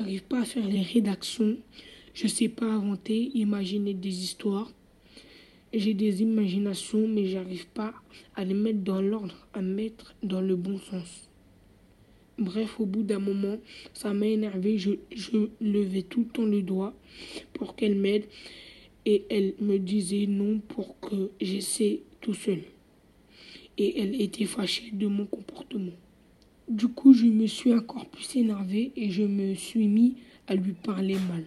J'arrive pas à faire les rédactions. Je sais pas inventer, imaginer des histoires. J'ai des imaginations, mais j'arrive pas à les mettre dans l'ordre, à mettre dans le bon sens. Bref, au bout d'un moment, ça m'a énervé. Je, je levais tout le temps le doigt pour qu'elle m'aide. Et elle me disait non pour que j'essaie tout seul. Et elle était fâchée de mon comportement. Du coup, je me suis encore plus énervé et je me suis mis à lui parler mal.